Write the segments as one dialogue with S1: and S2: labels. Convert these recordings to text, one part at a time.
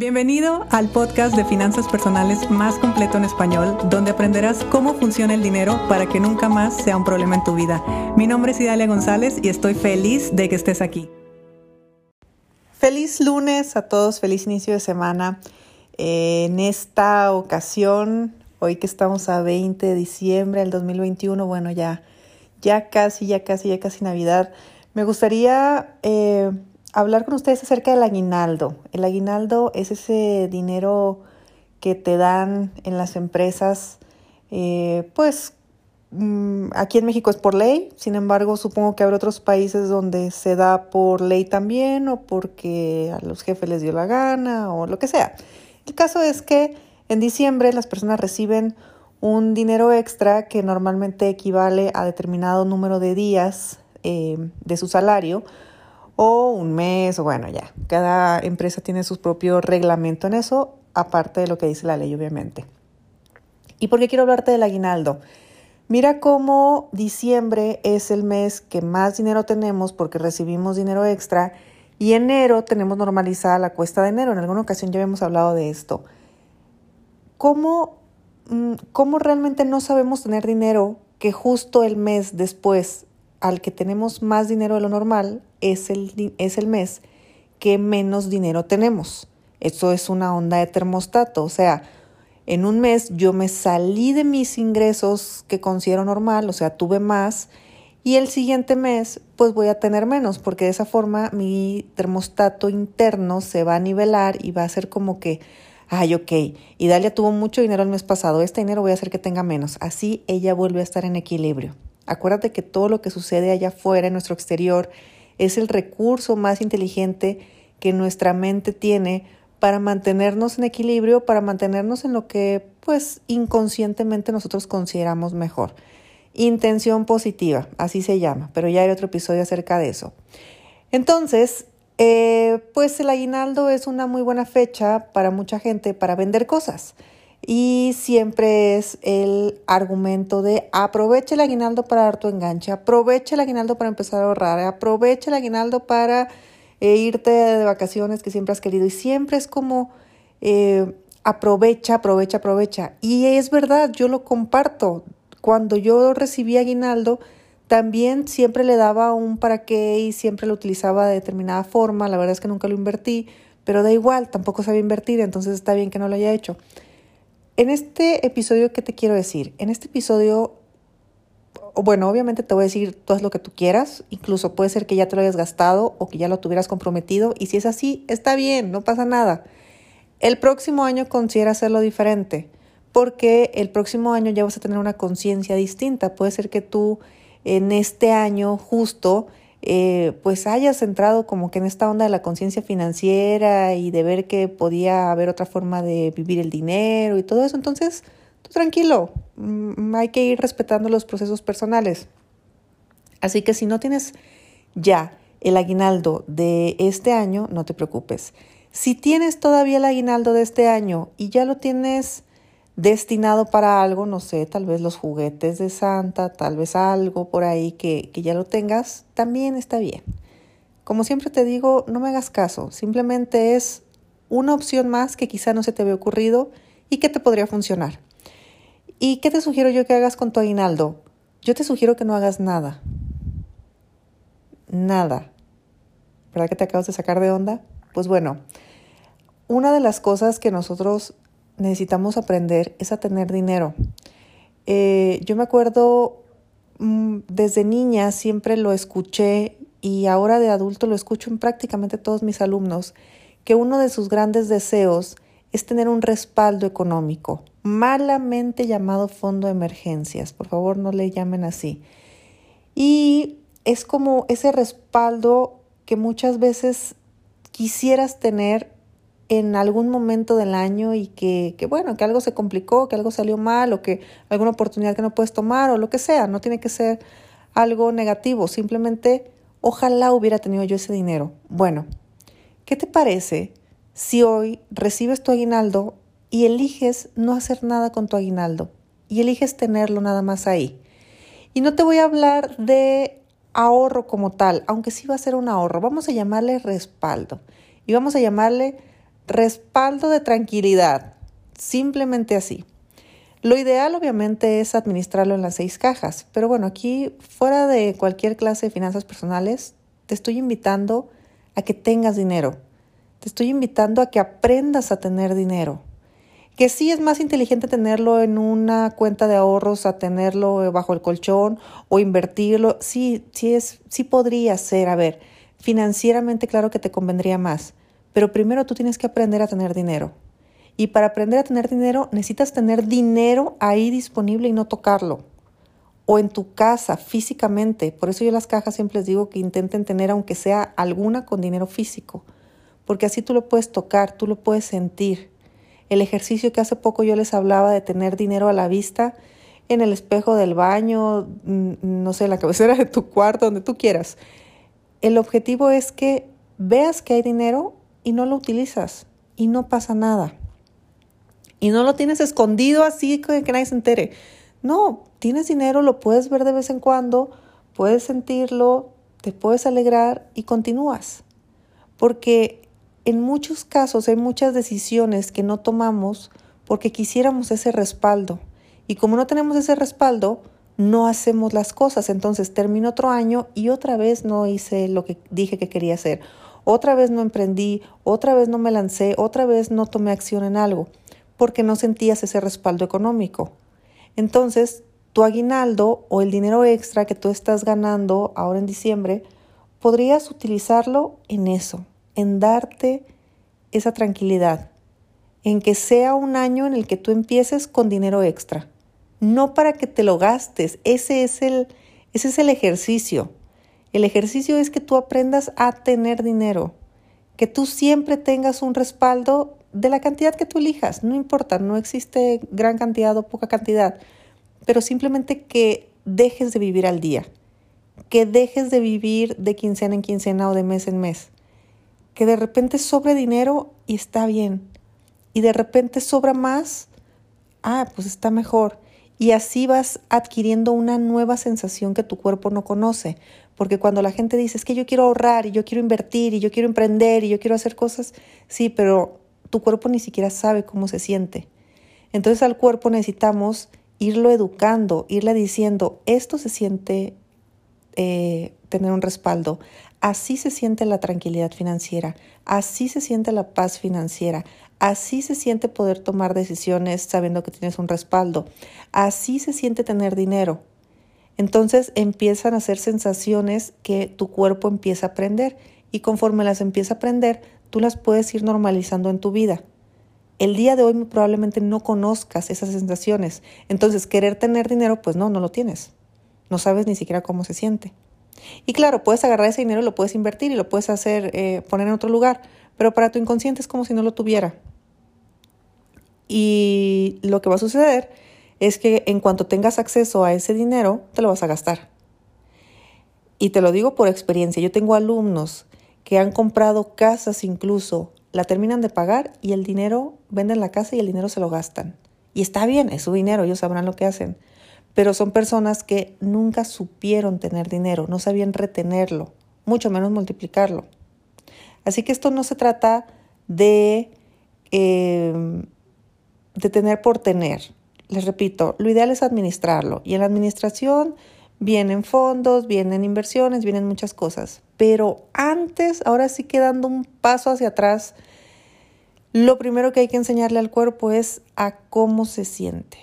S1: Bienvenido al podcast de finanzas personales más completo en español, donde aprenderás cómo funciona el dinero para que nunca más sea un problema en tu vida. Mi nombre es Idalia González y estoy feliz de que estés aquí. Feliz lunes a todos, feliz inicio de semana. En esta ocasión, hoy que estamos a 20 de diciembre del 2021, bueno, ya, ya casi, ya casi, ya casi Navidad, me gustaría... Eh, hablar con ustedes acerca del aguinaldo. El aguinaldo es ese dinero que te dan en las empresas, eh, pues mm, aquí en México es por ley, sin embargo supongo que habrá otros países donde se da por ley también o porque a los jefes les dio la gana o lo que sea. El caso es que en diciembre las personas reciben un dinero extra que normalmente equivale a determinado número de días eh, de su salario o un mes, o bueno, ya, cada empresa tiene su propio reglamento en eso, aparte de lo que dice la ley, obviamente. ¿Y por qué quiero hablarte del aguinaldo? Mira cómo diciembre es el mes que más dinero tenemos porque recibimos dinero extra y enero tenemos normalizada la cuesta de enero. En alguna ocasión ya habíamos hablado de esto. ¿Cómo, mm, cómo realmente no sabemos tener dinero que justo el mes después al que tenemos más dinero de lo normal es el, es el mes que menos dinero tenemos. Eso es una onda de termostato, o sea, en un mes yo me salí de mis ingresos que considero normal, o sea, tuve más, y el siguiente mes pues voy a tener menos, porque de esa forma mi termostato interno se va a nivelar y va a ser como que, ay, ok, y Dalia tuvo mucho dinero el mes pasado, este dinero voy a hacer que tenga menos, así ella vuelve a estar en equilibrio. Acuérdate que todo lo que sucede allá afuera, en nuestro exterior, es el recurso más inteligente que nuestra mente tiene para mantenernos en equilibrio, para mantenernos en lo que pues inconscientemente nosotros consideramos mejor. Intención positiva, así se llama, pero ya hay otro episodio acerca de eso. Entonces, eh, pues el aguinaldo es una muy buena fecha para mucha gente para vender cosas. Y siempre es el argumento de aprovecha el aguinaldo para dar tu enganche, aprovecha el aguinaldo para empezar a ahorrar, aprovecha el aguinaldo para eh, irte de vacaciones que siempre has querido. Y siempre es como eh, aprovecha, aprovecha, aprovecha. Y es verdad, yo lo comparto. Cuando yo recibí aguinaldo, también siempre le daba un para qué y siempre lo utilizaba de determinada forma. La verdad es que nunca lo invertí, pero da igual, tampoco sabía invertir, entonces está bien que no lo haya hecho. En este episodio, ¿qué te quiero decir? En este episodio, bueno, obviamente te voy a decir todo lo que tú quieras, incluso puede ser que ya te lo hayas gastado o que ya lo tuvieras comprometido, y si es así, está bien, no pasa nada. El próximo año considera hacerlo diferente, porque el próximo año ya vas a tener una conciencia distinta. Puede ser que tú en este año justo eh, pues hayas entrado como que en esta onda de la conciencia financiera y de ver que podía haber otra forma de vivir el dinero y todo eso. Entonces, tú tranquilo, mm, hay que ir respetando los procesos personales. Así que si no tienes ya el aguinaldo de este año, no te preocupes. Si tienes todavía el aguinaldo de este año y ya lo tienes destinado para algo, no sé, tal vez los juguetes de Santa, tal vez algo por ahí que, que ya lo tengas, también está bien. Como siempre te digo, no me hagas caso, simplemente es una opción más que quizá no se te había ocurrido y que te podría funcionar. ¿Y qué te sugiero yo que hagas con tu aguinaldo? Yo te sugiero que no hagas nada. Nada. ¿Verdad que te acabas de sacar de onda? Pues bueno, una de las cosas que nosotros necesitamos aprender es a tener dinero. Eh, yo me acuerdo mm, desde niña siempre lo escuché y ahora de adulto lo escucho en prácticamente todos mis alumnos, que uno de sus grandes deseos es tener un respaldo económico, malamente llamado fondo de emergencias, por favor no le llamen así. Y es como ese respaldo que muchas veces quisieras tener en algún momento del año y que, que, bueno, que algo se complicó, que algo salió mal o que alguna oportunidad que no puedes tomar o lo que sea, no tiene que ser algo negativo, simplemente ojalá hubiera tenido yo ese dinero. Bueno, ¿qué te parece si hoy recibes tu aguinaldo y eliges no hacer nada con tu aguinaldo y eliges tenerlo nada más ahí? Y no te voy a hablar de ahorro como tal, aunque sí va a ser un ahorro, vamos a llamarle respaldo y vamos a llamarle respaldo de tranquilidad, simplemente así. Lo ideal obviamente es administrarlo en las seis cajas, pero bueno, aquí fuera de cualquier clase de finanzas personales, te estoy invitando a que tengas dinero, te estoy invitando a que aprendas a tener dinero. Que sí es más inteligente tenerlo en una cuenta de ahorros a tenerlo bajo el colchón o invertirlo. Sí, sí es, sí podría ser. A ver, financieramente claro que te convendría más, pero primero tú tienes que aprender a tener dinero. Y para aprender a tener dinero necesitas tener dinero ahí disponible y no tocarlo. O en tu casa, físicamente. Por eso yo las cajas siempre les digo que intenten tener aunque sea alguna con dinero físico. Porque así tú lo puedes tocar, tú lo puedes sentir. El ejercicio que hace poco yo les hablaba de tener dinero a la vista en el espejo del baño, mm, no sé, la cabecera de tu cuarto, donde tú quieras. El objetivo es que veas que hay dinero y no lo utilizas y no pasa nada. Y no lo tienes escondido así que nadie se entere. No, tienes dinero, lo puedes ver de vez en cuando, puedes sentirlo, te puedes alegrar y continúas. Porque en muchos casos hay muchas decisiones que no tomamos porque quisiéramos ese respaldo. Y como no tenemos ese respaldo, no hacemos las cosas. Entonces termino otro año y otra vez no hice lo que dije que quería hacer. Otra vez no emprendí, otra vez no me lancé, otra vez no tomé acción en algo, porque no sentías ese respaldo económico. Entonces, tu aguinaldo o el dinero extra que tú estás ganando ahora en diciembre, podrías utilizarlo en eso, en darte esa tranquilidad, en que sea un año en el que tú empieces con dinero extra no para que te lo gastes. Ese es el, ese es el ejercicio. El ejercicio es que tú aprendas a tener dinero, que tú siempre tengas un respaldo de la cantidad que tú elijas. No importa, no existe gran cantidad o poca cantidad, pero simplemente que dejes de vivir al día, que dejes de vivir de quincena en quincena o de mes en mes, que de repente sobre dinero y está bien, y de repente sobra más, ah, pues está mejor y así vas adquiriendo una nueva sensación que tu cuerpo no conoce. Porque cuando la gente dice, es que yo quiero ahorrar y yo quiero invertir y yo quiero emprender y yo quiero hacer cosas, sí, pero tu cuerpo ni siquiera sabe cómo se siente. Entonces al cuerpo necesitamos irlo educando, irle diciendo, esto se siente eh, tener un respaldo, así se siente la tranquilidad financiera, así se siente la paz financiera, Así se siente poder tomar decisiones sabiendo que tienes un respaldo. Así se siente tener dinero. Entonces empiezan a ser sensaciones que tu cuerpo empieza a aprender y conforme las empieza a aprender, tú las puedes ir normalizando en tu vida. El día de hoy probablemente no conozcas esas sensaciones. Entonces, querer tener dinero, pues no, no lo tienes. No sabes ni siquiera cómo se siente. Y claro, puedes agarrar ese dinero y lo puedes invertir y lo puedes hacer, eh, poner en otro lugar, pero para tu inconsciente es como si no lo tuviera. Y lo que va a suceder es que en cuanto tengas acceso a ese dinero, te lo vas a gastar. Y te lo digo por experiencia. Yo tengo alumnos que han comprado casas incluso, la terminan de pagar y el dinero, venden la casa y el dinero se lo gastan. Y está bien, es su dinero, ellos sabrán lo que hacen. Pero son personas que nunca supieron tener dinero, no sabían retenerlo, mucho menos multiplicarlo. Así que esto no se trata de eh, de tener por tener. Les repito, lo ideal es administrarlo. Y en la administración vienen fondos, vienen inversiones, vienen muchas cosas. Pero antes, ahora sí quedando un paso hacia atrás, lo primero que hay que enseñarle al cuerpo es a cómo se siente.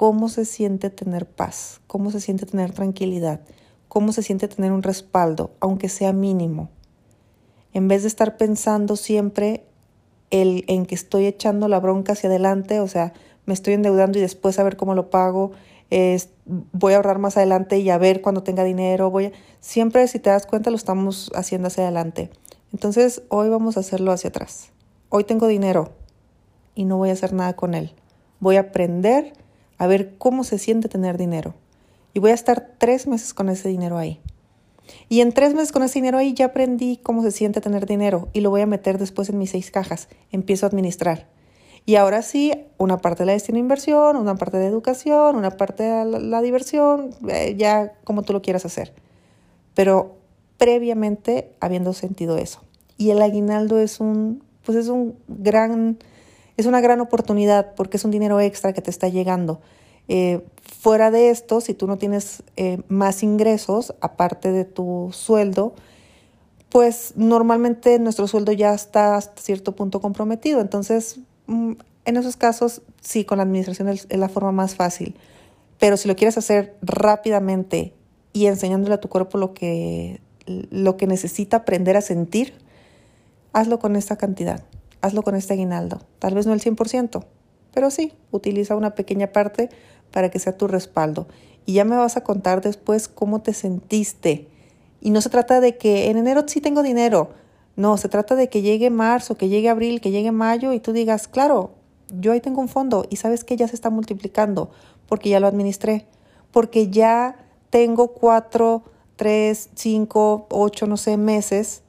S1: Cómo se siente tener paz, cómo se siente tener tranquilidad, cómo se siente tener un respaldo, aunque sea mínimo. En vez de estar pensando siempre el en que estoy echando la bronca hacia adelante, o sea, me estoy endeudando y después a ver cómo lo pago, voy a ahorrar más adelante y a ver cuando tenga dinero, voy. Siempre, si te das cuenta, lo estamos haciendo hacia adelante. Entonces, hoy vamos a hacerlo hacia atrás. Hoy tengo dinero y no voy a hacer nada con él. Voy a aprender a ver cómo se siente tener dinero. Y voy a estar tres meses con ese dinero ahí. Y en tres meses con ese dinero ahí ya aprendí cómo se siente tener dinero y lo voy a meter después en mis seis cajas. Empiezo a administrar. Y ahora sí, una parte la destino inversión, una parte de educación, una parte de la, diversión, eh, ya como tú lo quieras hacer. Pero previamente habiendo sentido eso. Y el aguinaldo es un, pues es un gran, es una gran oportunidad porque es un dinero extra que te está llegando. Eh, fuera de esto, si tú no tienes eh, más ingresos aparte de tu sueldo, pues normalmente nuestro sueldo ya está hasta cierto punto comprometido. Entonces, mm, en esos casos, sí, con la administración es la forma más fácil. Pero si lo quieres hacer rápidamente y enseñándole a tu cuerpo lo que, lo que necesita aprender a sentir, hazlo con esta cantidad, hazlo con este aguinaldo. Tal vez no el 100%, pero sí, utiliza una pequeña parte para que sea tu respaldo. Y ya me vas a contar después cómo te sentiste. Y no se trata de que en enero sí tengo dinero. No, se trata de que llegue marzo, que llegue abril, que llegue mayo y tú digas, claro, yo ahí tengo un fondo y sabes que ya se está multiplicando porque ya lo administré, porque ya tengo cuatro, tres, cinco, ocho, no sé, meses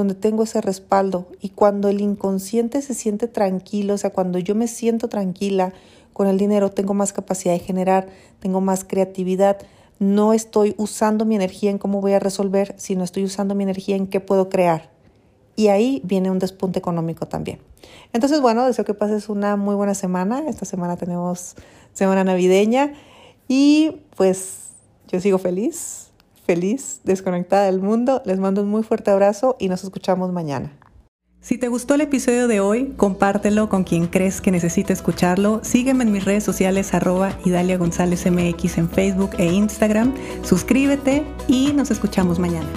S1: donde tengo ese respaldo. Y cuando el inconsciente se siente tranquilo, o sea, cuando yo me siento tranquila con el dinero, tengo más capacidad de generar, tengo más creatividad. No estoy usando mi energía en cómo voy a resolver, sino estoy usando mi energía en qué puedo crear. Y ahí viene un despunte económico también. Entonces, bueno, deseo que pases una muy buena semana. Esta semana tenemos semana navideña y pues yo sigo feliz, feliz, desconectada del mundo. Les mando un muy fuerte abrazo y nos escuchamos mañana. Si te gustó el episodio de hoy, compártelo con quien crees que necesite escucharlo. Sígueme en mis redes sociales arroba Idalia González MX en Facebook e Instagram. Suscríbete y nos escuchamos mañana.